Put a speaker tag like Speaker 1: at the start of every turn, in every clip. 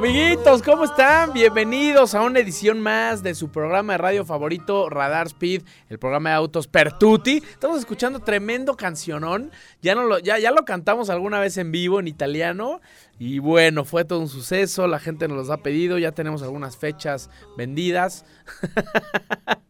Speaker 1: Amiguitos, ¿cómo están? Bienvenidos a una edición más de su programa de radio favorito, Radar Speed, el programa de autos Pertuti. Estamos escuchando tremendo cancionón. Ya, no lo, ya, ya lo cantamos alguna vez en vivo en italiano. Y bueno, fue todo un suceso. La gente nos los ha pedido. Ya tenemos algunas fechas vendidas.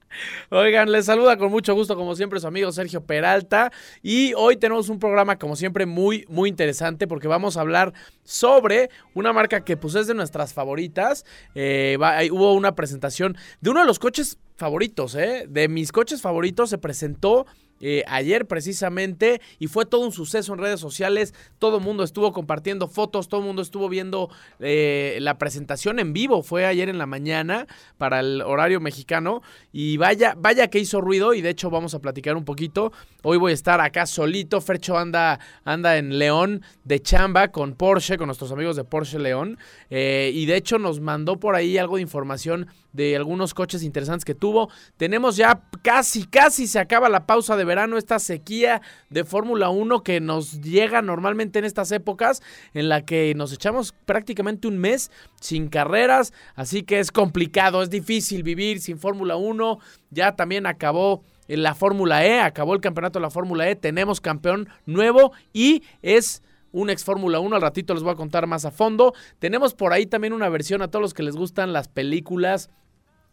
Speaker 1: Oigan, les saluda con mucho gusto, como siempre, su amigo Sergio Peralta. Y hoy tenemos un programa, como siempre, muy, muy interesante porque vamos a hablar sobre una marca que, pues, es de nuestras favoritas. Eh, va- hubo una presentación de uno de los coches favoritos, ¿eh? De mis coches favoritos se presentó. Eh, ayer precisamente y fue todo un suceso en redes sociales, todo el mundo estuvo compartiendo fotos, todo el mundo estuvo viendo eh, la presentación en vivo, fue ayer en la mañana para el horario mexicano. Y vaya, vaya que hizo ruido y de hecho vamos a platicar un poquito, hoy voy a estar acá solito, Fercho anda, anda en León de chamba con Porsche, con nuestros amigos de Porsche León. Eh, y de hecho nos mandó por ahí algo de información de algunos coches interesantes que tuvo. Tenemos ya casi, casi se acaba la pausa de verano, esta sequía de Fórmula 1 que nos llega normalmente en estas épocas, en la que nos echamos prácticamente un mes sin carreras, así que es complicado, es difícil vivir sin Fórmula 1. Ya también acabó en la Fórmula E, acabó el campeonato de la Fórmula E, tenemos campeón nuevo y es un ex Fórmula 1, al ratito les voy a contar más a fondo. Tenemos por ahí también una versión a todos los que les gustan las películas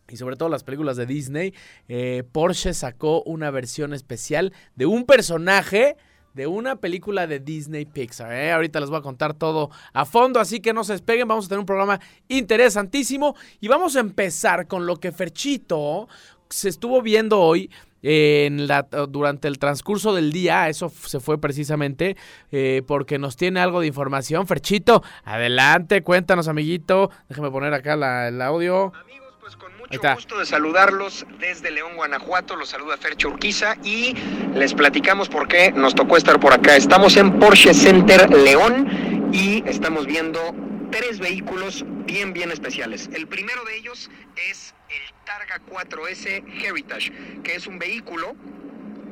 Speaker 1: y sobre todo las películas de Disney. eh, Porsche sacó una versión especial de un personaje de una película de Disney Pixar. ¿eh? Ahorita les voy a contar todo a fondo, así que no se despeguen. Vamos a tener un programa interesantísimo y vamos a empezar con lo que Ferchito se estuvo viendo hoy la, durante el transcurso del día, eso se fue precisamente eh, porque nos tiene algo de información. Ferchito, adelante, cuéntanos, amiguito. Déjeme poner acá el audio.
Speaker 2: Amigos, pues con mucho gusto de saludarlos desde León, Guanajuato. Los saluda Fercho Urquiza y les platicamos por qué nos tocó estar por acá. Estamos en Porsche Center León y estamos viendo tres vehículos bien, bien especiales. El primero de ellos es el Targa 4S Heritage, que es un vehículo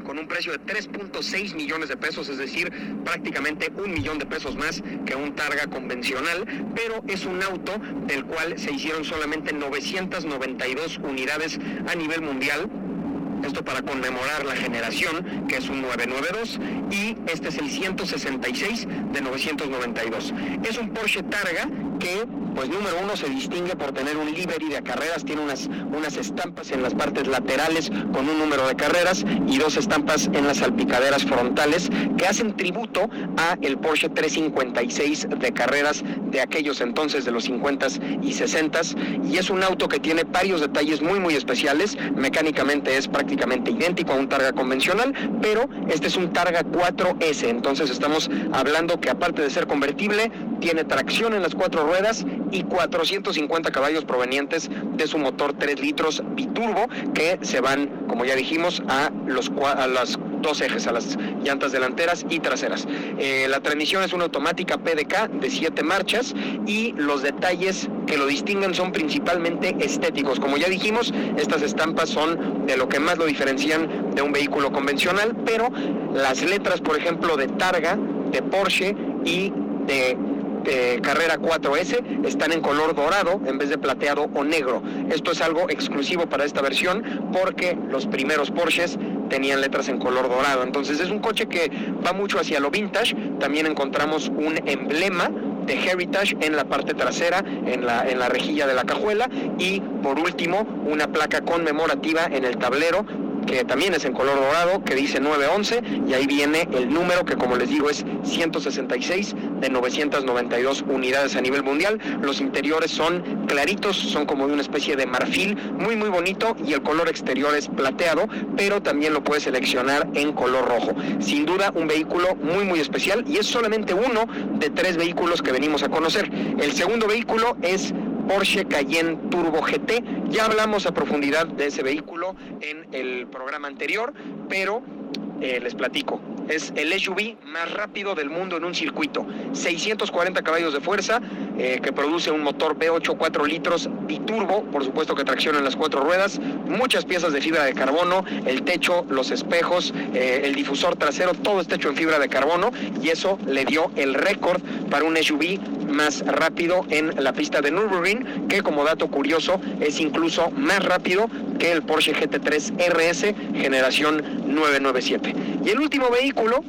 Speaker 2: con un precio de 3.6 millones de pesos, es decir, prácticamente un millón de pesos más que un Targa convencional, pero es un auto del cual se hicieron solamente 992 unidades a nivel mundial. Esto para conmemorar la generación, que es un 992, y este es el 166 de 992. Es un Porsche Targa que, pues número uno, se distingue por tener un livery de carreras, tiene unas, unas estampas en las partes laterales con un número de carreras y dos estampas en las salpicaderas frontales que hacen tributo a el Porsche 356 de carreras de aquellos entonces de los 50s y 60s y es un auto que tiene varios detalles muy muy especiales, mecánicamente es prácticamente idéntico a un Targa convencional, pero este es un Targa 4S, entonces estamos hablando que aparte de ser convertible, tiene tracción en las cuatro ruedas y 450 caballos provenientes de su motor 3 litros biturbo que se van, como ya dijimos, a los a las dos ejes, a las llantas delanteras y traseras. Eh, la transmisión es una automática PDK de 7 marchas y los detalles que lo distinguen son principalmente estéticos. Como ya dijimos, estas estampas son de lo que más lo diferencian de un vehículo convencional, pero las letras, por ejemplo, de Targa, de Porsche y de carrera 4S están en color dorado en vez de plateado o negro. Esto es algo exclusivo para esta versión porque los primeros Porsches tenían letras en color dorado. Entonces es un coche que va mucho hacia lo vintage. También encontramos un emblema de Heritage en la parte trasera, en la, en la rejilla de la cajuela y por último una placa conmemorativa en el tablero que también es en color dorado, que dice 911 y ahí viene el número que como les digo es 166 de 992 unidades a nivel mundial. Los interiores son claritos, son como de una especie de marfil, muy muy bonito y el color exterior es plateado, pero también lo puedes seleccionar en color rojo. Sin duda un vehículo muy muy especial y es solamente uno de tres vehículos que venimos a conocer. El segundo vehículo es Porsche Cayenne Turbo GT. Ya hablamos a profundidad de ese vehículo en el programa anterior, pero eh, les platico. Es el SUV más rápido del mundo en un circuito. 640 caballos de fuerza, eh, que produce un motor V8 4 litros biturbo, por supuesto que tracciona en las cuatro ruedas, muchas piezas de fibra de carbono, el techo, los espejos, eh, el difusor trasero, todo está hecho en fibra de carbono y eso le dio el récord para un SUV más rápido en la pista de Nürburgring, que como dato curioso es incluso más rápido que el Porsche GT3 RS generación 997. Y el último vehículo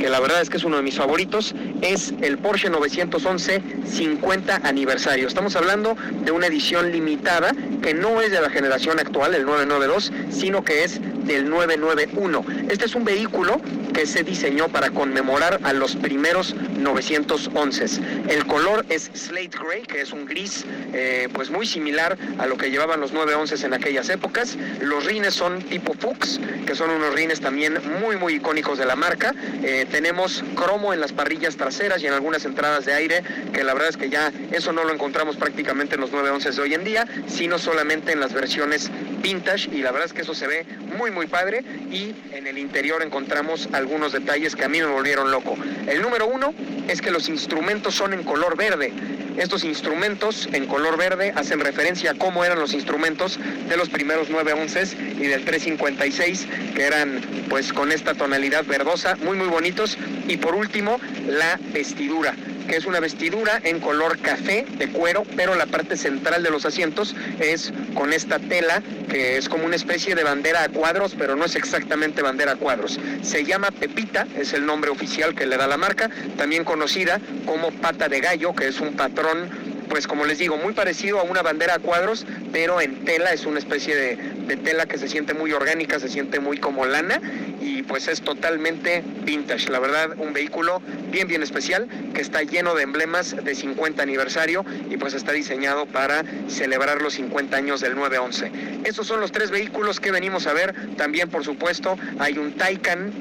Speaker 2: que la verdad es que es uno de mis favoritos, es el Porsche 911 50 aniversario. Estamos hablando de una edición limitada que no es de la generación actual, el 992, sino que es del 991. Este es un vehículo que se diseñó para conmemorar a los primeros 911. El color es slate gray, que es un gris eh, pues muy similar a lo que llevaban los 911 en aquellas épocas. Los rines son tipo Fuchs, que son unos rines también muy muy icónicos de la marca. Eh, tenemos cromo en las parrillas traseras y en algunas entradas de aire, que la verdad es que ya eso no lo encontramos prácticamente en los 911 de hoy en día, sino solamente en las versiones vintage y la verdad es que eso se ve muy muy padre y en el interior encontramos algunos detalles que a mí me volvieron loco. El número uno es que los instrumentos son en color verde. Estos instrumentos en color verde hacen referencia a cómo eran los instrumentos de los primeros 911 y del 356, que eran pues con esta tonalidad verdosa, muy muy bonitos. Y por último, la vestidura que es una vestidura en color café de cuero, pero la parte central de los asientos es con esta tela que es como una especie de bandera a cuadros, pero no es exactamente bandera a cuadros. Se llama Pepita, es el nombre oficial que le da la marca, también conocida como pata de gallo, que es un patrón pues como les digo, muy parecido a una bandera a cuadros, pero en tela, es una especie de, tela que se siente muy orgánica, se siente muy como lana y pues es totalmente vintage. La verdad, un vehículo bien, bien especial que está lleno de emblemas de 50 aniversario y pues está diseñado para celebrar los 50 años del 911. Estos son los tres vehículos que venimos a ver. También, por supuesto, hay un Taycan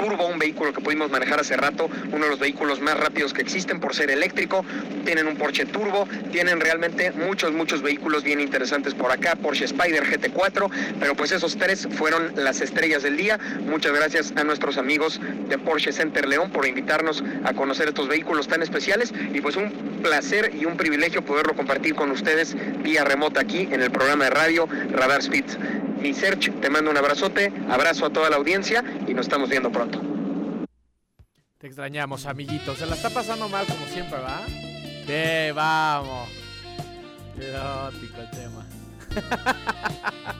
Speaker 2: Turbo, un vehículo que pudimos manejar hace rato, uno de los vehículos más rápidos que existen por ser eléctrico, tienen un Porsche Turbo, tienen realmente muchos, muchos vehículos bien interesantes por acá, Porsche Spider GT4, pero pues esos tres fueron las estrellas del día. Muchas gracias a nuestros amigos de Porsche Center León por invitarnos a conocer estos vehículos tan especiales y pues un placer y un privilegio poderlo compartir con ustedes vía remota aquí en el programa de radio Radar Speed. Mi Search, te mando un abrazote, abrazo a toda la audiencia y nos estamos viendo pronto.
Speaker 1: Te extrañamos, amiguitos. Se la está pasando mal como siempre, ¿va? Sí, vamos. Erótico el tema.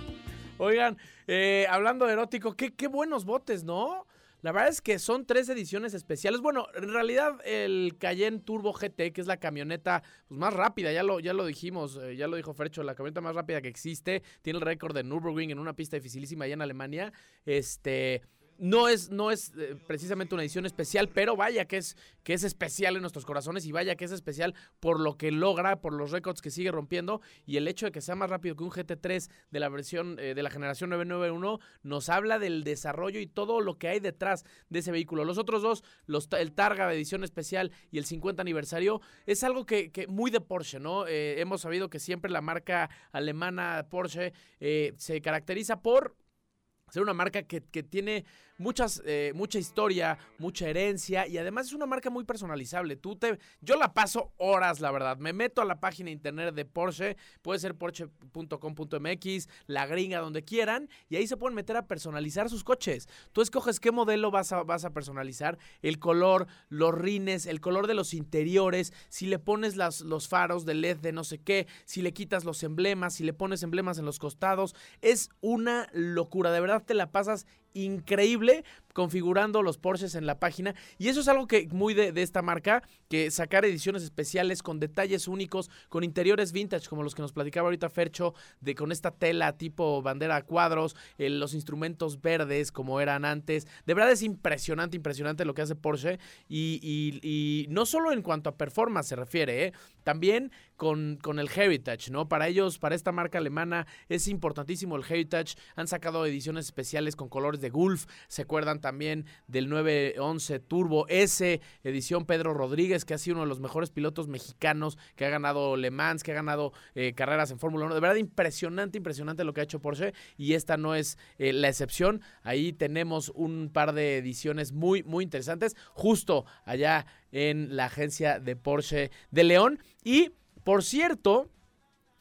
Speaker 1: Oigan, eh, hablando de erótico, qué, qué buenos botes, ¿no? La verdad es que son tres ediciones especiales. Bueno, en realidad el Cayenne Turbo GT, que es la camioneta pues, más rápida, ya lo, ya lo dijimos, eh, ya lo dijo Fercho, la camioneta más rápida que existe, tiene el récord de Nürburgring en una pista dificilísima allá en Alemania. Este no es, no es eh, precisamente una edición especial, pero vaya que es, que es especial en nuestros corazones y vaya que es especial por lo que logra, por los récords que sigue rompiendo y el hecho de que sea más rápido que un GT3 de la versión eh, de la generación 991 nos habla del desarrollo y todo lo que hay detrás de ese vehículo. Los otros dos, los, el Targa de edición especial y el 50 aniversario, es algo que, que muy de Porsche, ¿no? Eh, hemos sabido que siempre la marca alemana Porsche se caracteriza por ser una marca que, que tiene muchas, eh, mucha historia, mucha herencia y además es una marca muy personalizable. Tú te, yo la paso horas, la verdad. Me meto a la página de internet de Porsche, puede ser porsche.com.mx, la gringa, donde quieran, y ahí se pueden meter a personalizar sus coches. Tú escoges qué modelo vas a, vas a personalizar, el color, los rines, el color de los interiores, si le pones las, los faros de LED de no sé qué, si le quitas los emblemas, si le pones emblemas en los costados. Es una locura, de verdad te la pasas increíble configurando los Porsches en la página. Y eso es algo que muy de, de, esta marca que sacar ediciones especiales con detalles únicos con interiores vintage como los que nos platicaba ahorita Fercho de con esta tela tipo bandera a cuadros eh, los instrumentos verdes como eran antes. De verdad es impresionante impresionante lo que hace Porsche. Y, no solo en cuanto a performance se refiere ¿eh? también con, con el heritage no para ellos para esta marca alemana es importantísimo el heritage. Han sacado ediciones especiales con colores de Gulf se acuerdan también del 911 Turbo S, edición Pedro Rodríguez, que ha sido uno de los mejores pilotos mexicanos, que ha ganado Le Mans, que ha ganado eh, carreras en Fórmula 1. De verdad, impresionante, impresionante lo que ha hecho Porsche y esta no es eh, la excepción. Ahí tenemos un par de ediciones muy, muy interesantes, justo allá en la agencia de Porsche de León. Y, por cierto,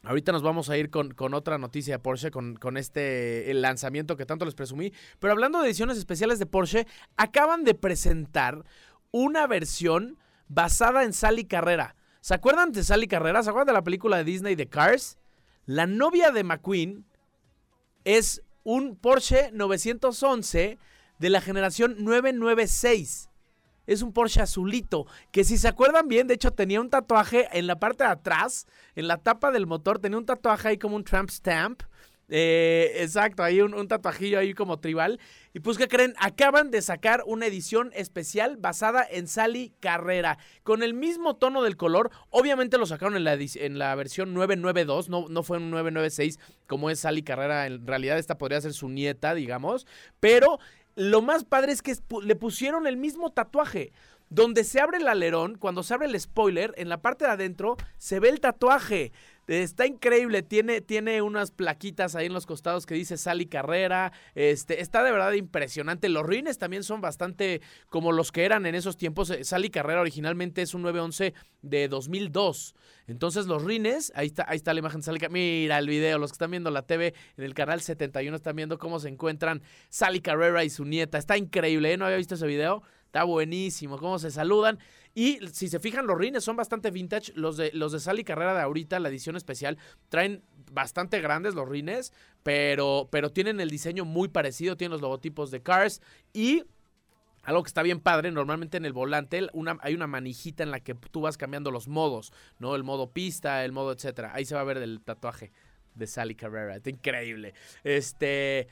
Speaker 1: Ahorita nos vamos a ir con, con otra noticia de Porsche, con, con, este el lanzamiento que tanto les presumí. Pero hablando de ediciones especiales de Porsche, acaban de presentar una versión basada en Sally Carrera. ¿Se acuerdan de Sally Carrera? ¿Se acuerdan de la película de Disney de Cars? La novia de McQueen es un Porsche 911 de la generación 996 es un Porsche azulito, que si se acuerdan bien, de hecho tenía un tatuaje en la parte de atrás, en la tapa del motor, tenía un tatuaje ahí como un tramp stamp. Eh, exacto, hay un, tatuajillo ahí como tribal. Y pues, ¿qué creen? Acaban de sacar una edición especial basada en Sally Carrera. Con el mismo tono del color. Obviamente lo sacaron en la, en la versión 992. No, no fue un 996 como es Sally Carrera. En realidad, esta podría ser su nieta, digamos. Pero lo más padre es que le pusieron el mismo tatuaje. Donde se abre el alerón, cuando se abre el spoiler, en la parte de adentro se ve el tatuaje. Está increíble, tiene, tiene unas plaquitas ahí en los costados que dice Sally Carrera. Este, está de verdad impresionante. Los rines también son bastante como los que eran en esos tiempos. Sally Carrera originalmente es un 911 de 2002. Entonces los rines, ahí está, ahí está la imagen de Sally Carrera. Mira el video, los que están viendo la TV en el canal 71 están viendo cómo se encuentran Sally Carrera y su nieta. Está increíble, ¿eh? ¿No había visto ese video? Está buenísimo, cómo se saludan. Y si se fijan, los rines son bastante vintage. Los de, los de Sally Carrera de ahorita, la edición especial, traen bastante grandes los rines, pero, pero tienen el diseño muy parecido, tienen los logotipos de Cars y... Algo que está bien padre, normalmente en el volante hay una manijita en la que tú vas cambiando los modos, ¿no? El modo pista, el modo etcétera. Ahí se va a ver el tatuaje de Sally Carrera. Está increíble. Este...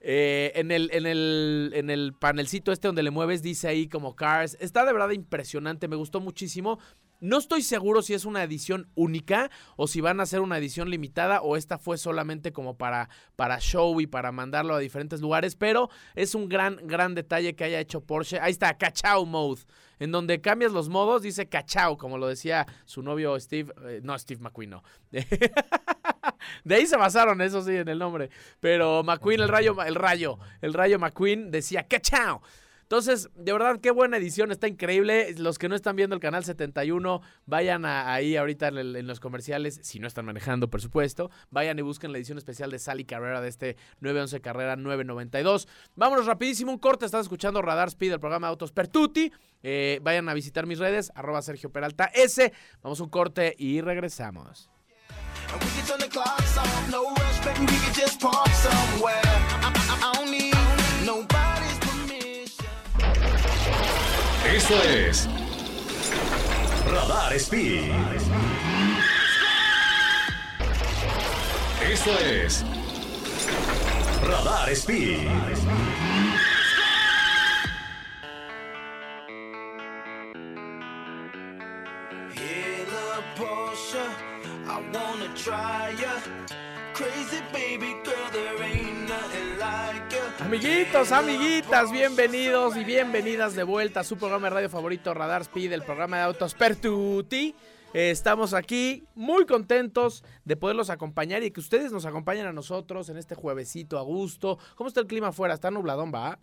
Speaker 1: Eh, en, el, en, el, en el panelcito este donde le mueves dice ahí como Cars. Está de verdad impresionante, me gustó muchísimo. No estoy seguro si es una edición única o si van a ser una edición limitada o esta fue solamente como para, para show y para mandarlo a diferentes lugares, pero es un gran, gran detalle que haya hecho Porsche. Ahí está, Cachao Mode, en donde cambias los modos, dice Cachao, como lo decía su novio Steve, eh, no, Steve McQueen, no. De ahí se basaron, eso sí, en el nombre. Pero McQueen, el rayo, el rayo, el rayo McQueen decía ¡Cachao! Entonces, de verdad, qué buena edición, está increíble. Los que no están viendo el canal 71, vayan ahí ahorita en, los comerciales, si no están manejando, por supuesto. Vayan y busquen la edición especial de Sally Carrera de este 911 Carrera 992. Vámonos rapidísimo, un corte. Estás escuchando Radar Speed, el programa de Autos Pertuti. Eh, vayan a visitar mis redes, arroba Sergio Peralta S. Vamos a un corte y regresamos.
Speaker 3: And
Speaker 4: Esto es Radar Speed. Esto es Radar Speed.
Speaker 3: Hey, little Porsche, I wanna try
Speaker 1: Amiguitos, amiguitas, bienvenidos y bienvenidas de vuelta a su programa de radio favorito Radar Speed, el programa de autos Pertuti. Eh, estamos aquí muy contentos de poderlos acompañar y que ustedes nos acompañen a nosotros en este juevesito a gusto. ¿Cómo está el clima afuera? Está nubladón, va.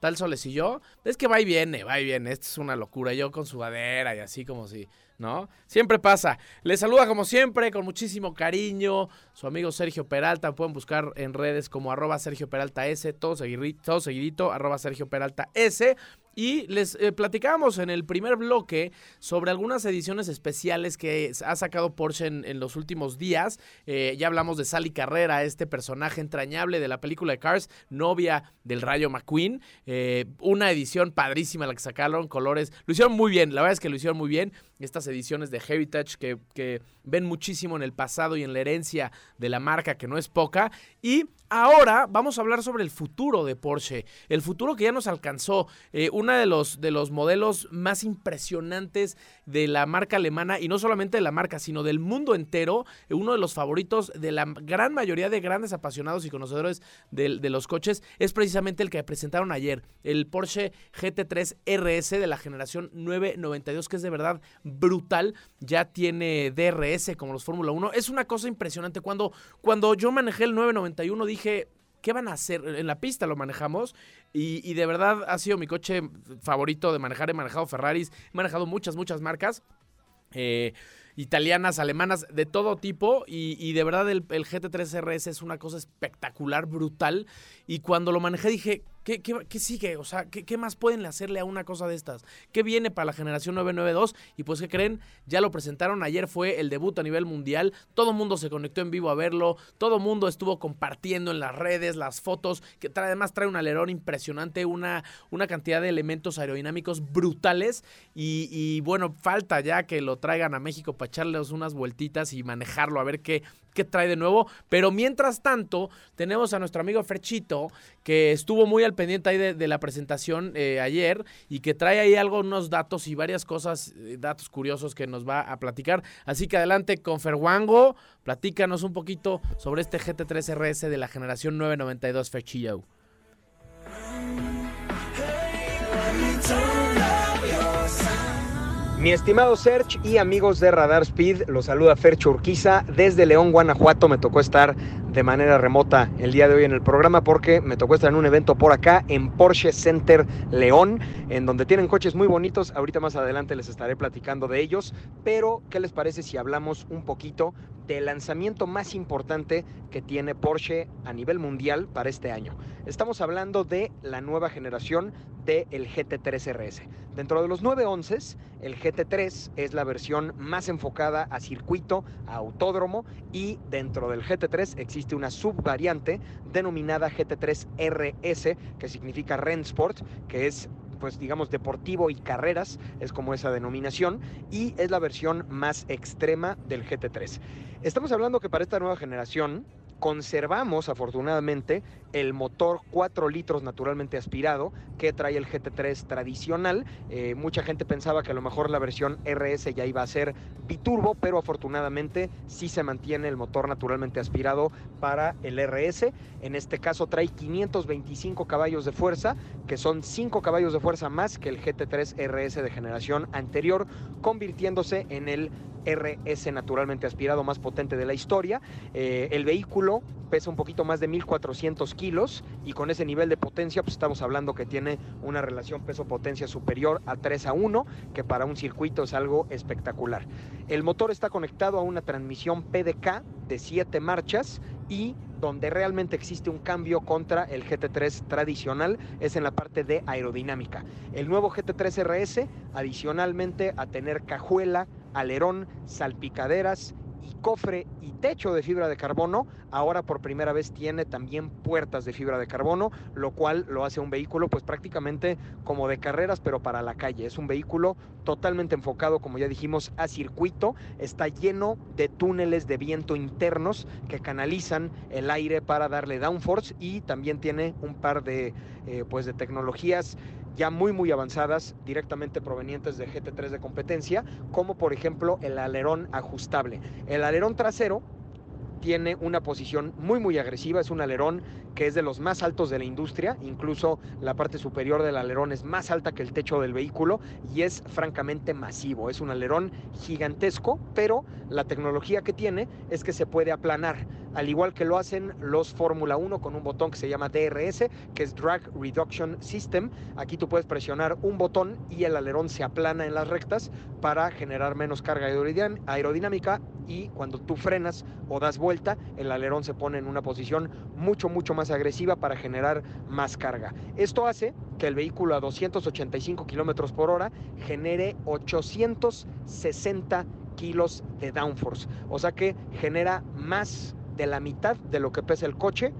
Speaker 1: Tal solecillo. Es que va y viene, va y viene. Esto es una locura. Yo con sudadera y así como si, ¿no? Siempre pasa. Les saluda como siempre, con muchísimo cariño, su amigo Sergio Peralta. Pueden buscar en redes como arroba Sergio Peralta S, todo seguidito, todo seguidito arroba Sergio Peralta S. Y les eh, platicábamos en el primer bloque sobre algunas ediciones especiales que ha sacado Porsche en, los últimos días. Eh, ya hablamos de Sally Carrera, este personaje entrañable de la película de Cars, novia del Rayo McQueen. Eh, una edición padrísima la que sacaron, colores. Lo hicieron muy bien, la verdad es que lo hicieron muy bien. Estas ediciones de Heritage que, ven muchísimo en el pasado y en la herencia de la marca, que no es poca. Y ahora vamos a hablar sobre el futuro de Porsche. El futuro que ya nos alcanzó. Eh, uno de los, de los modelos más impresionantes de la marca alemana. Y no solamente de la marca, sino del mundo entero. Uno de los favoritos de la gran mayoría de grandes apasionados y conocedores de, de los coches. Es precisamente el que presentaron ayer. El Porsche GT3 RS de la generación 992. Que es de verdad brutal. Ya tiene DRS como los Fórmula 1. Es una cosa impresionante. Cuando, cuando yo manejé el 991 dije, ¿qué van a hacer? En la pista lo manejamos y, de verdad ha sido mi coche favorito de manejar. He manejado Ferraris, he manejado muchas, muchas marcas. Eh, italianas, alemanas, de todo tipo. Y, y de verdad el, el, GT3 RS es una cosa espectacular, brutal. Y cuando lo manejé dije, ¿qué, qué, qué sigue? O sea, ¿qué, ¿qué, más pueden hacerle a una cosa de estas? ¿Qué viene para la generación 992? Y pues, ¿qué creen? Ya lo presentaron. Ayer fue el debut a nivel mundial. Todo mundo se conectó en vivo a verlo. Todo mundo estuvo compartiendo en las redes las fotos. Que trae, además trae un alerón impresionante, una, una cantidad de elementos aerodinámicos brutales. Y, y bueno, falta ya que lo traigan a México para echarles unas vueltitas y manejarlo, a ver qué, qué trae de nuevo. Pero mientras tanto, tenemos a nuestro amigo Ferchito, que estuvo muy al pendiente ahí de, la presentación eh, ayer y que trae ahí algunos datos y varias cosas, eh, datos curiosos que nos va a platicar. Así que adelante con Ferwango, platícanos un poquito sobre este GT3 RS de la generación 992 Ferchillo.
Speaker 2: Mi estimado Serge y amigos de Radar Speed, los saluda Fercho Urquiza. Desde León, Guanajuato, me tocó estar de manera remota el día de hoy en el programa porque me tocó estar en un evento por acá en Porsche Center León, en donde tienen coches muy bonitos. Ahorita más adelante les estaré platicando de ellos, pero ¿qué les parece si hablamos un poquito del lanzamiento más importante que tiene Porsche a nivel mundial para este año? Estamos hablando de la nueva generación del GT3 RS. Dentro de los 911, el GT3 es la versión más enfocada a circuito, a autódromo y dentro del GT3 existe una subvariante denominada GT3 RS, que significa Rennsport, que es pues digamos deportivo y carreras, es como esa denominación, y es la versión más extrema del GT3. Estamos hablando que para esta nueva generación conservamos afortunadamente el motor 4 litros naturalmente aspirado que trae el GT3 tradicional. Eh, mucha gente pensaba que a lo mejor la versión RS ya iba a ser biturbo, pero afortunadamente sí se mantiene el motor naturalmente aspirado para el RS. En este caso trae 525 caballos de fuerza, que son 5 caballos de fuerza más que el GT3 RS de generación anterior, convirtiéndose en el RS naturalmente aspirado más potente de la historia. Eh, el vehículo pesa un poquito más de 1400 kilos y con ese nivel de potencia pues estamos hablando que tiene una relación peso-potencia superior a 3 a 1, que para un circuito es algo espectacular. El motor está conectado a una transmisión PDK de 7 marchas y donde realmente existe un cambio contra el GT3 tradicional es en la parte de aerodinámica. El nuevo GT3 RS, adicionalmente a tener cajuela, alerón, salpicaderas cofre y techo de fibra de carbono, ahora por primera vez tiene también puertas de fibra de carbono, lo cual lo hace un vehículo pues prácticamente como de carreras pero para la calle. Es un vehículo totalmente enfocado, como ya dijimos, a circuito, está lleno de túneles de viento internos que canalizan el aire para darle downforce y también tiene un par de eh, pues de tecnologías ya muy muy avanzadas directamente provenientes de GT3 de competencia, como por ejemplo el alerón ajustable. El alerón trasero tiene una posición muy muy agresiva, es un alerón que es de los más altos de la industria, incluso la parte superior del alerón es más alta que el techo del vehículo y es francamente masivo, es un alerón gigantesco, pero la tecnología que tiene es que se puede aplanar. Al igual que lo hacen los Fórmula 1 con un botón que se llama DRS, que es Drag Reduction System. Aquí tú puedes presionar un botón y el alerón se aplana en las rectas para generar menos carga aerodinámica y cuando tú frenas o das vuelta, el alerón se pone en una posición mucho, mucho más agresiva para generar más carga. Esto hace que el vehículo a 285 kilómetros por hora genere 860 kilos de downforce. O sea que genera más de la mitad de lo que pesa el coche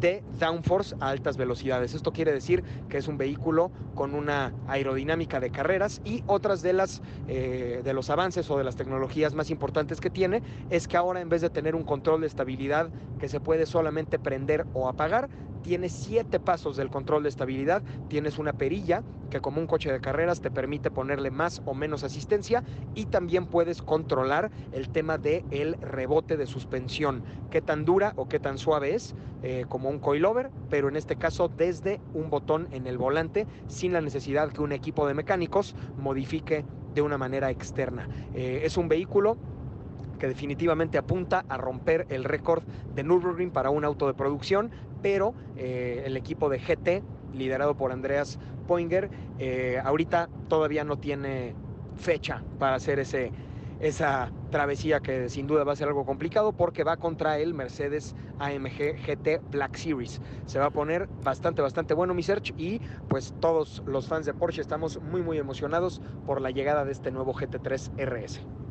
Speaker 2: de downforce a altas velocidades. Esto quiere decir que es un vehículo con una aerodinámica de carreras y otras de las eh, de los avances o de las tecnologías más importantes que tiene es que ahora en vez de tener un control de estabilidad que se puede solamente prender o apagar, tiene siete pasos del control de estabilidad, tienes una perilla que como un coche de carreras te permite ponerle más o menos asistencia y también puedes controlar el tema del el rebote de suspensión, qué tan dura o qué tan suave es, eh, como un coilover, pero en este caso desde un botón en el volante sin la necesidad que un equipo de mecánicos modifique de una manera externa. Eh, es un vehículo que definitivamente apunta a romper el récord de Nürburgring para un auto de producción, pero eh, el equipo de GT, liderado por Andreas Poinger, eh, ahorita todavía no tiene fecha para hacer ese, esa travesía que sin duda va a ser algo complicado porque va contra el Mercedes AMG GT Black Series. Se va a poner bastante, bastante bueno mi search y pues todos los fans de Porsche estamos muy, muy emocionados por la llegada de este nuevo GT3 RS.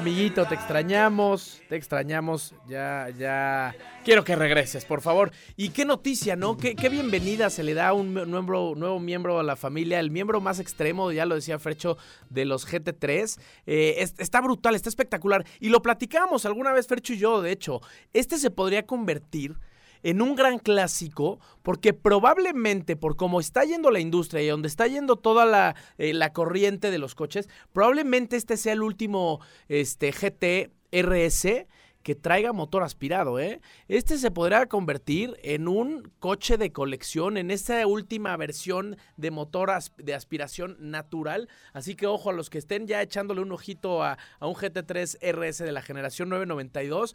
Speaker 1: Amiguito, te extrañamos, te extrañamos, ya, ya. Quiero que regreses, por favor. Y qué noticia, ¿no? Qué, bienvenida se le da a un nuevo, miembro a la familia, el miembro más extremo, ya lo decía Frecho, de los GT3. Eh, está brutal, está espectacular. Y lo platicamos alguna vez, Frecho y yo, de hecho. Este se podría convertir en un gran clásico, porque probablemente por cómo está yendo la industria y donde está yendo toda la, eh, la corriente de los coches, probablemente este sea el último este, GT RS que traiga motor aspirado, ¿eh? Este se podrá convertir en un coche de colección, en esta última versión de motor de aspiración natural. Así que ojo a los que estén ya echándole un ojito a, a un GT3 RS de la generación 992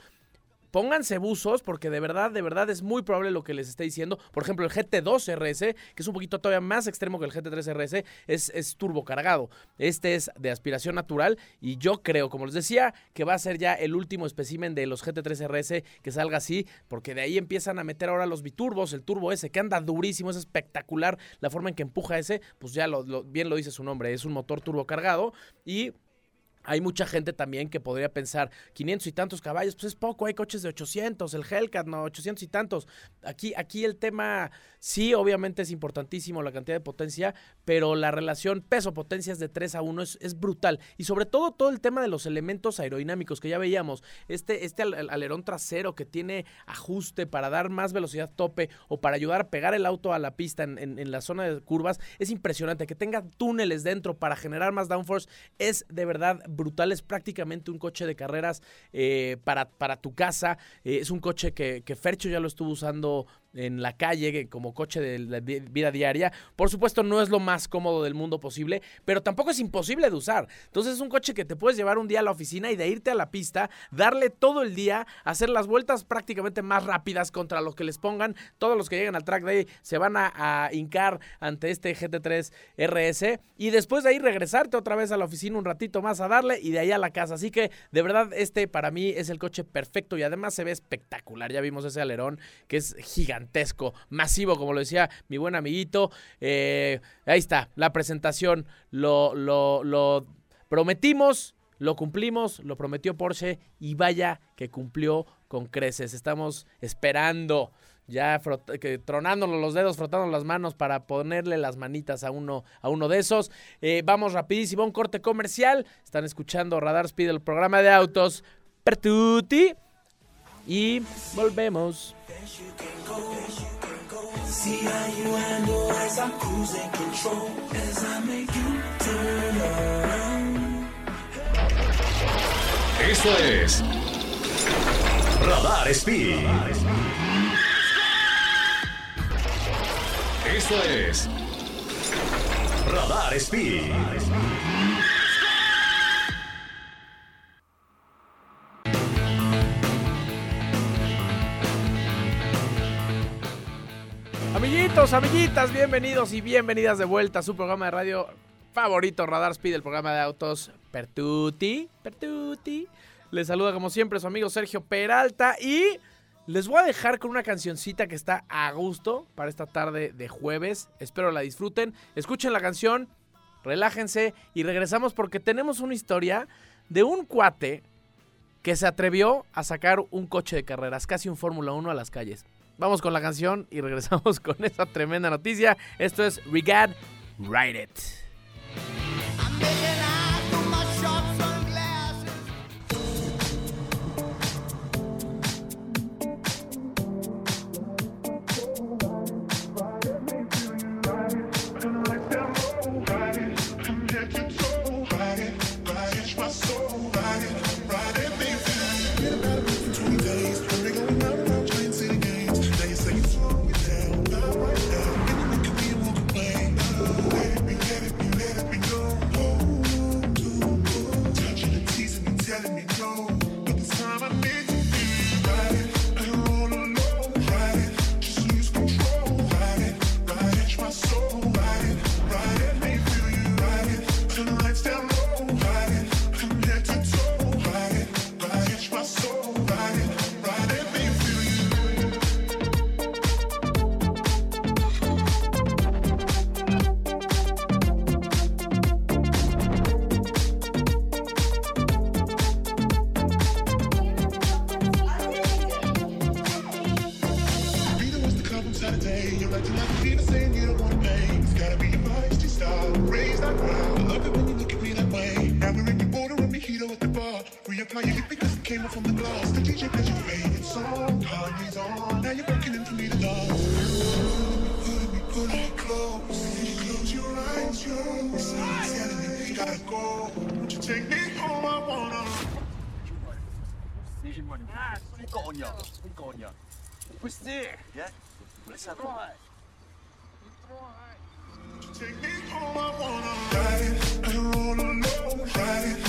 Speaker 1: pónganse buzos porque de verdad, de verdad es muy probable lo que les esté diciendo. Por ejemplo, el GT2 RS, que es un poquito todavía más extremo que el GT3 RS, es, es turbo cargado. Este es de aspiración natural y yo creo, como les decía, que va a ser ya el último espécimen de los GT3 RS que salga así, porque de ahí empiezan a meter ahora los biturbos, el turbo ese que anda durísimo, es espectacular la forma en que empuja ese, pues ya lo, bien lo dice su nombre, es un motor turbo cargado y hay mucha gente también que podría pensar, 500 y tantos caballos, pues es poco, hay coches de 800, el Hellcat, no, 800 y tantos. Aquí, aquí el tema, sí, obviamente es importantísimo la cantidad de potencia, pero la relación peso-potencia es de 3 a 1, es, es, brutal. Y sobre todo todo el tema de los elementos aerodinámicos que ya veíamos, este, este alerón trasero que tiene ajuste para dar más velocidad tope o para ayudar a pegar el auto a la pista en, en la zona de curvas, es impresionante. Que tenga túneles dentro para generar más downforce, es de verdad brutal, es prácticamente un coche de carreras eh, para, para tu casa, eh, es un coche que, que Fercho ya lo estuvo usando en la calle como coche de la vida diaria. Por supuesto, no es lo más cómodo del mundo posible, pero tampoco es imposible de usar. Entonces es un coche que te puedes llevar un día a la oficina y de irte a la pista, darle todo el día, hacer las vueltas prácticamente más rápidas contra los que les pongan. Todos los que llegan al track day se van a, a hincar ante este GT3 RS y después de ahí regresarte otra vez a la oficina un ratito más a darle y de ahí a la casa. Así que de verdad este para mí es el coche perfecto y además se ve espectacular. Ya vimos ese alerón que es gigante masivo, como lo decía mi buen amiguito. Eh, ahí está, la presentación. Lo, lo, prometimos, lo cumplimos, lo prometió Porsche y vaya que cumplió con creces. Estamos esperando ya que, los dedos, frotando las manos para ponerle las manitas a uno, a uno de esos. Eh, vamos rapidísimo un corte comercial. Están escuchando Radar Speed, el programa de autos Pertuti. Y volvemos.
Speaker 4: Esto es Radar Speed. Esto es Radar Speed.
Speaker 1: Amiguitas, bienvenidos y bienvenidas de vuelta a su programa de radio favorito, Radar Speed, el programa de autos Pertuti. Pertuti. Les saluda como siempre su amigo Sergio Peralta y les voy a dejar con una cancioncita que está a gusto para esta tarde de jueves. Espero la disfruten. Escuchen la canción, relájense y regresamos porque tenemos una historia de un cuate que se atrevió a sacar un coche de carreras, casi un Fórmula 1 a las calles. Vamos con la canción y regresamos con esa tremenda noticia. Esto es Regard Ride It.
Speaker 5: Take me home? I wanna.
Speaker 6: Coño, coño. Questi, yeah?
Speaker 5: Take me home, I wanna ride it, and roll alone, ride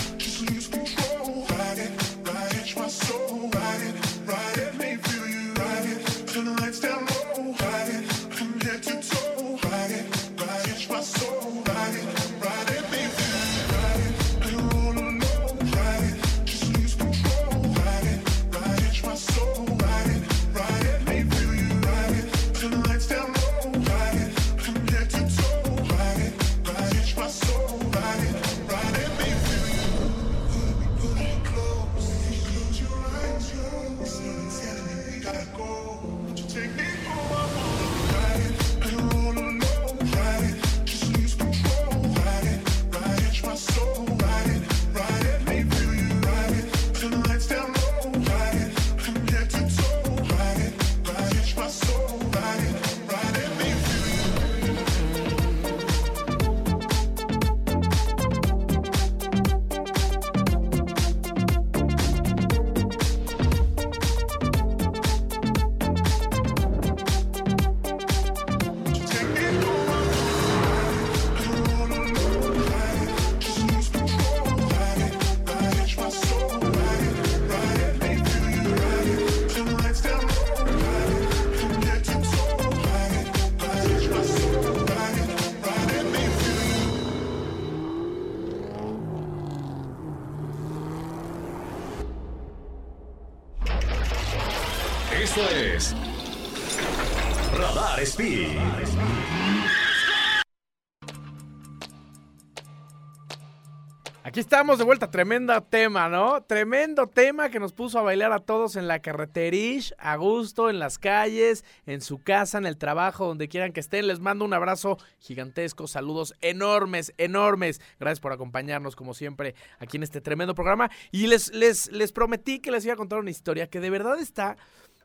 Speaker 1: estamos de vuelta, tremendo tema, ¿no? Tremendo tema que nos puso a bailar a todos en la carreterish, a gusto, en las calles, en su casa, en el trabajo, donde quieran que estén. Les mando un abrazo gigantesco, saludos enormes, enormes. Gracias por acompañarnos, como siempre, aquí en este tremendo programa. Y les, les, les prometí que les iba a contar una historia que de verdad está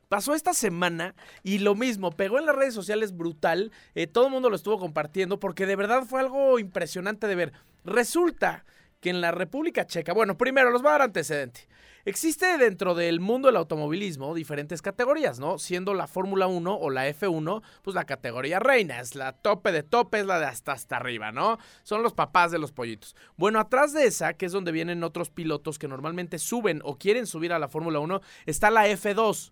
Speaker 1: Pasó esta semana y lo mismo, pegó en las redes sociales brutal, eh, todo el mundo lo estuvo compartiendo porque de verdad fue algo impresionante de ver. Resulta que en la República Checa, bueno, primero los voy a dar antecedente. Existe dentro del mundo del automovilismo diferentes categorías, ¿no? Siendo la Fórmula 1 o la F1, pues la categoría reina, es la tope de tope, es la de hasta hasta arriba, ¿no? Son los papás de los pollitos. Bueno, atrás de esa, que es donde vienen otros pilotos que normalmente suben o quieren subir a la Fórmula 1, está la F2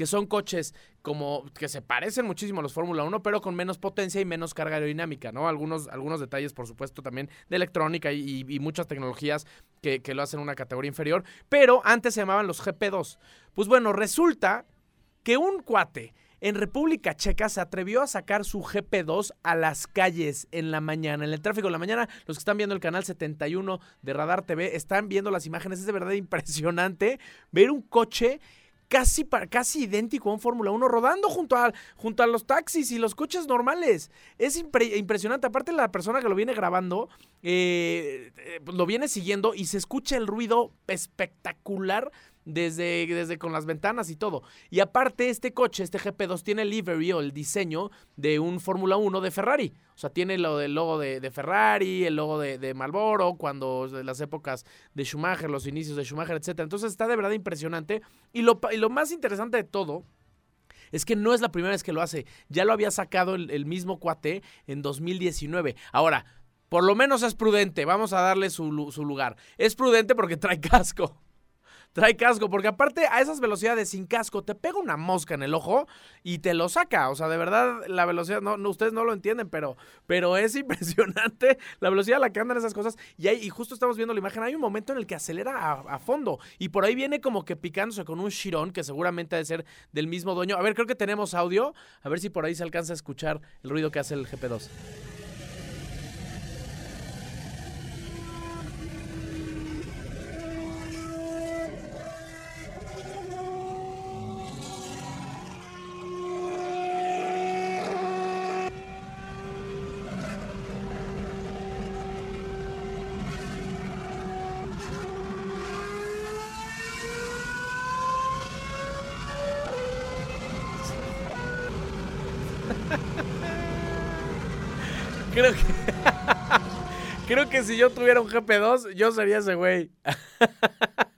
Speaker 1: que son coches como que se parecen muchísimo a los Fórmula 1, pero con menos potencia y menos carga aerodinámica, ¿no? Algunos, algunos detalles, por supuesto, también de electrónica y, muchas tecnologías que, que lo hacen una categoría inferior, pero antes se llamaban los GP2. Pues bueno, resulta que un cuate en República Checa se atrevió a sacar su GP2 a las calles en la mañana, en el tráfico de la mañana. Los que están viendo el canal 71 de Radar TV están viendo las imágenes. Es de verdad impresionante ver un coche casi, casi idéntico a un Fórmula 1 rodando junto a, junto a los taxis y los coches normales. Es impre- impresionante. Aparte, la persona que lo viene grabando eh, eh, lo viene siguiendo y se escucha el ruido espectacular desde, desde con las ventanas y todo. Y aparte, este coche, este GP2, tiene el livery o el diseño de un Fórmula 1 de Ferrari. O sea, tiene lo del logo de, Ferrari, el logo de, de Marlboro, cuando de las épocas de Schumacher, los inicios de Schumacher, etc. Entonces está de verdad impresionante. Y lo, y lo más interesante de todo es que no es la primera vez que lo hace. Ya lo había sacado el, mismo cuate en 2019. Ahora, por lo menos es prudente. Vamos a darle su, su lugar. Es prudente porque trae casco. Trae casco, porque aparte a esas velocidades sin casco te pega una mosca en el ojo y te lo saca. O sea, de verdad, la velocidad, no, no, ustedes no lo entienden, pero, pero es impresionante la velocidad a la que andan esas cosas. Y, hay, y justo estamos viendo la imagen, hay un momento en el que acelera a, a fondo y por ahí viene como que picándose con un shirón que seguramente ha de ser del mismo dueño. A ver, creo que tenemos audio. A ver si por ahí se alcanza a escuchar el ruido que hace el GP2. Creo que. Creo si yo tuviera un GP2, yo sería ese güey.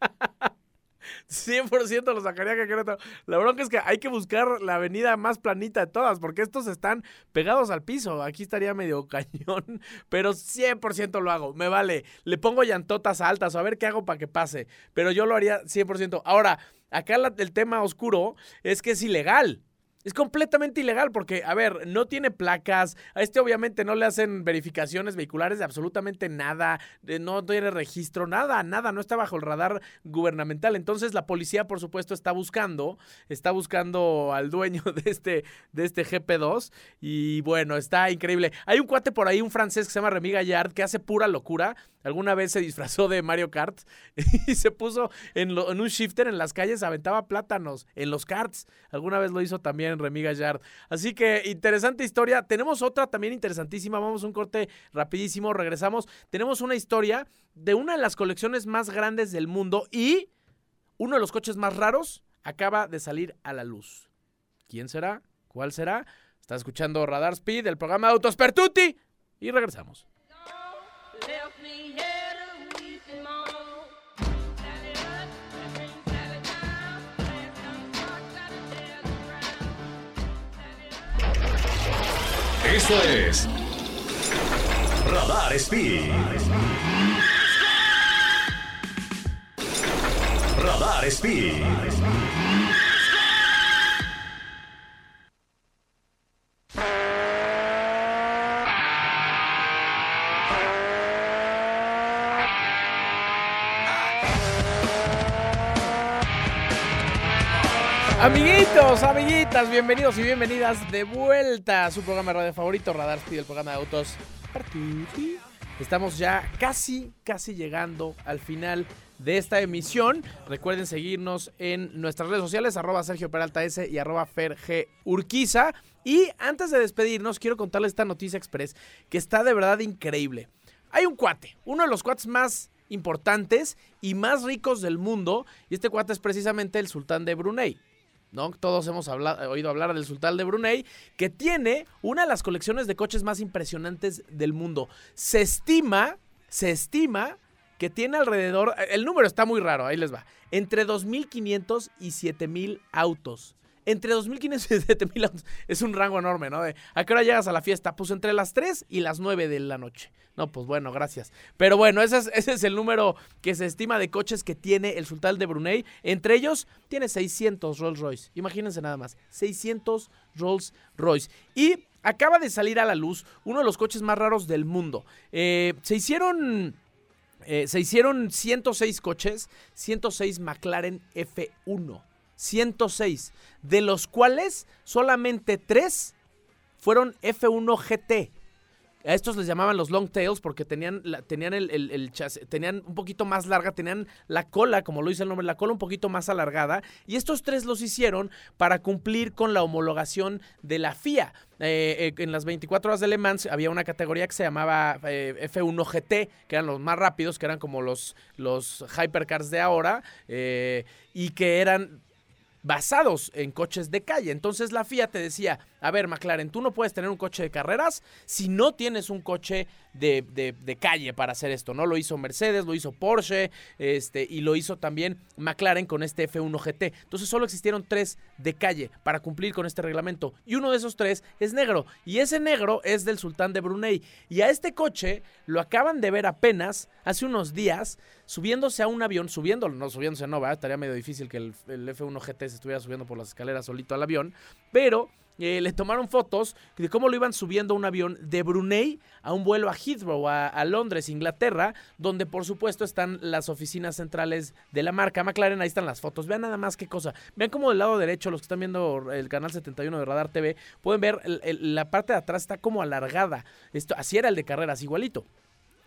Speaker 1: 100% lo sacaría que. La bronca es que hay que buscar la avenida más planita de todas, porque estos están pegados al piso. Aquí estaría medio cañón, pero 100% lo hago. Me vale. Le pongo llantotas altas, o a ver qué hago para que pase. Pero yo lo haría 100%. Ahora, acá el tema oscuro es que es ilegal. Es completamente ilegal porque, a ver, no tiene placas, a este obviamente no le hacen verificaciones vehiculares de absolutamente nada, de- no tiene registro, nada, nada, no está bajo el radar gubernamental. Entonces la policía, por supuesto, está buscando, está buscando al dueño de este, de este GP2 y bueno, está increíble. Hay un cuate por ahí, un francés que se llama Remy Gallard, que hace pura locura. Alguna vez se disfrazó de Mario Kart y se puso en, un shifter en las calles, aventaba plátanos en los karts. Alguna vez lo hizo también Remy Gallard. Así que interesante historia. Tenemos otra también interesantísima. Vamos a un corte rapidísimo, regresamos. Tenemos una historia de una de las colecciones más grandes del mundo y uno de los coches más raros acaba de salir a la luz. ¿Quién será? ¿Cuál será? Está escuchando Radar Speed, el programa de Autos Pertuti. Y regresamos.
Speaker 4: Esto es Radar Speed. Radar Speed.
Speaker 1: Amiguitas, bienvenidos y bienvenidas de vuelta a su programa de radio favorito, Radar Speed, el programa de autos. Estamos ya casi, casi llegando al final de esta emisión. Recuerden seguirnos en nuestras redes sociales, arroba Sergio Peralta S y arroba Fer G. Urquiza. Y antes de despedirnos, quiero contarles esta noticia express que está de verdad increíble. Hay un cuate, uno de los cuates más importantes y más ricos del mundo, y este cuate es precisamente el sultán de Brunei. ¿No? Todos hemos hablado- oído hablar del sultán de Brunei, que tiene una de las colecciones de coches más impresionantes del mundo. Se estima, se estima que tiene alrededor, el número está muy raro, ahí les va, entre 2.500 y 7.000 autos. Entre 2.500 y 7.000 es un rango enorme, ¿no? ¿A qué hora llegas a la fiesta? Pues entre las 3 y las 9 de la noche. No, pues bueno, gracias. Pero bueno, ese es, ese es el número que se estima de coches que tiene el sultán de Brunei. Entre ellos, tiene 600 Rolls Royce. Imagínense nada más, 600 Rolls Royce. Y acaba de salir a la luz uno de los coches más raros del mundo. Eh, se hicieron... eh, se hicieron 106 coches, 106 McLaren F1. 106, de los cuales solamente 3 fueron F1 GT. A estos les llamaban los long tails porque tenían, tenían, el, tenían un poquito más larga, tenían la cola, como lo dice el nombre, la cola un poquito más alargada. Y estos tres los hicieron para cumplir con la homologación de la FIA. Eh, eh, en las 24 horas de Le Mans había una categoría que se llamaba eh, F1 GT, que eran los más rápidos, que eran como los, los hypercars de ahora, y que eran basados en coches de calle. Entonces la FIA te decía, a ver McLaren, tú no puedes tener un coche de carreras si no tienes un coche de, de- calle para hacer esto, ¿no? Lo hizo Mercedes, lo hizo Porsche, este, y lo hizo también McLaren con este F1 GT. Entonces solo existieron tres de calle para cumplir con este reglamento. Y uno de esos tres es negro. Y ese negro es del sultán de Brunei. Y a este coche lo acaban de ver apenas hace unos días subiéndose a un avión, subiéndolo, no subiéndose no, ¿verdad? estaría medio difícil que el, el F1 GT se estuviera subiendo por las escaleras solito al avión, pero eh, le tomaron fotos de cómo lo iban subiendo a un avión de Brunei a un vuelo a Heathrow, a, Londres, Inglaterra, donde por supuesto están las oficinas centrales de la marca McLaren, ahí están las fotos, vean nada más qué cosa, vean como del lado derecho, los que están viendo el canal 71 de Radar TV, pueden ver el- la parte de atrás está como alargada, esto, así era el de carreras, igualito.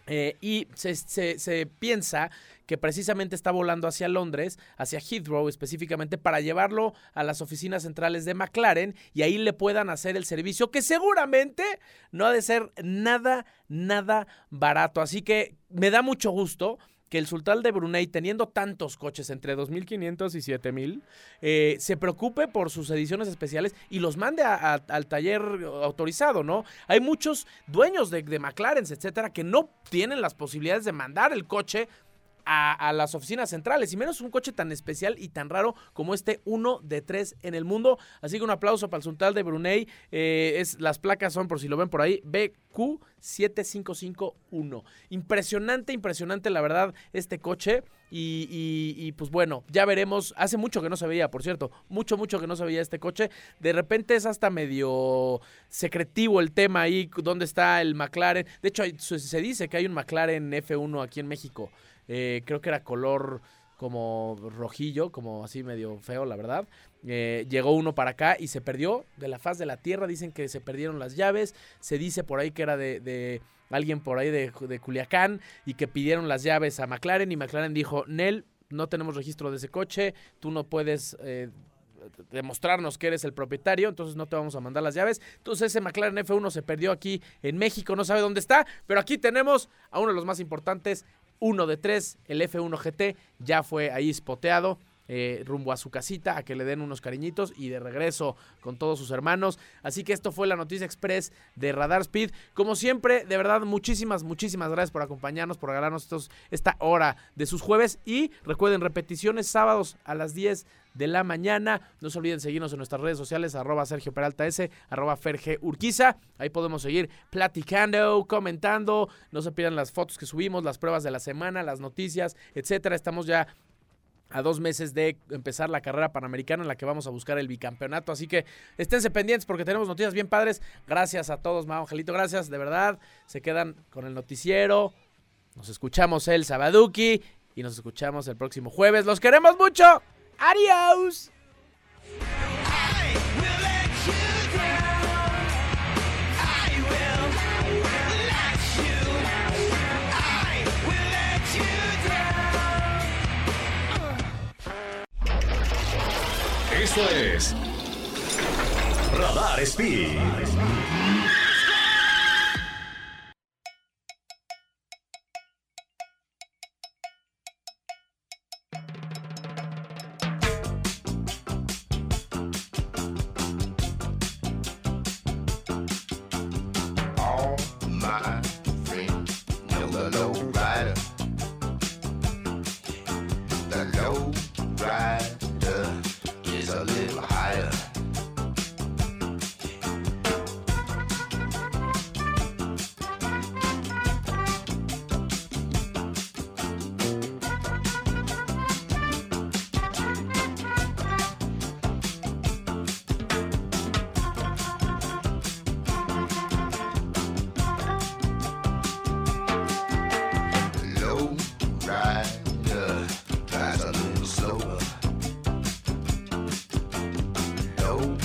Speaker 1: Eh, y se, se- se piensa que precisamente está volando hacia Londres, hacia Heathrow específicamente, para llevarlo a las oficinas centrales de McLaren y ahí le puedan hacer el servicio que seguramente no ha de ser nada, nada barato. Así que me da mucho gusto que el sultán de Brunei, teniendo tantos coches entre 2.500 y 7.000, eh, se preocupe por sus ediciones especiales y los mande al taller autorizado, ¿no? Hay muchos dueños de, de McLaren, etcétera, que no tienen las posibilidades de mandar el coche a, las oficinas centrales, y menos un coche tan especial y tan raro como este uno de tres en el mundo. Así que un aplauso para el Sultán de Brunei. Eh, es, las placas son, por si lo ven por ahí, BQ7551. Impresionante, impresionante, la verdad, este coche. Y, y- pues bueno, ya veremos. Hace mucho que no se veía, por cierto. Mucho, mucho que no se veía este coche. De repente es hasta medio secretivo el tema ahí, dónde está el McLaren. De hecho, se dice que hay un McLaren F1 aquí en México. Eh, creo que era color como rojillo, como así medio feo, la verdad. Eh, llegó uno para acá y se perdió de la faz de la tierra. Dicen que se perdieron las llaves. Se dice por ahí que era de, alguien por ahí de, de Culiacán y que pidieron las llaves a McLaren y McLaren dijo, Nel, no tenemos registro de ese coche, tú no puedes... eh, demostrarnos que eres el propietario, entonces no te vamos a mandar las llaves. Entonces ese McLaren F1 se perdió aquí en México, no sabe dónde está, pero aquí tenemos a uno de los más importantes, uno de tres, el F1 GT, ya fue ahí spoteado. eh, rumbo a su casita a que le den unos cariñitos y de regreso con todos sus hermanos. Así que esto fue la noticia express de Radar Speed. Como siempre, de verdad, muchísimas, muchísimas gracias por acompañarnos, por regalarnos esta hora de sus jueves. Y recuerden, repeticiones sábados a las 10 de la mañana. No se olviden seguirnos en nuestras redes sociales, arroba Sergio Peralta S, arroba Ferge Urquiza. Ahí podemos seguir platicando, comentando. No se pierdan las fotos que subimos, las pruebas de la semana, las noticias, etcétera. Estamos ya a dos meses de empezar la carrera panamericana en la que vamos a buscar el bicampeonato. Así que esténse pendientes porque tenemos noticias bien padres. Gracias a todos, Mao Angelito. Gracias, de verdad. Se quedan con el noticiero. Nos escuchamos el Sabaduki y nos escuchamos el próximo jueves. ¡Los queremos mucho! ¡Adiós!
Speaker 4: Esto es Radar Speed.
Speaker 5: Oh.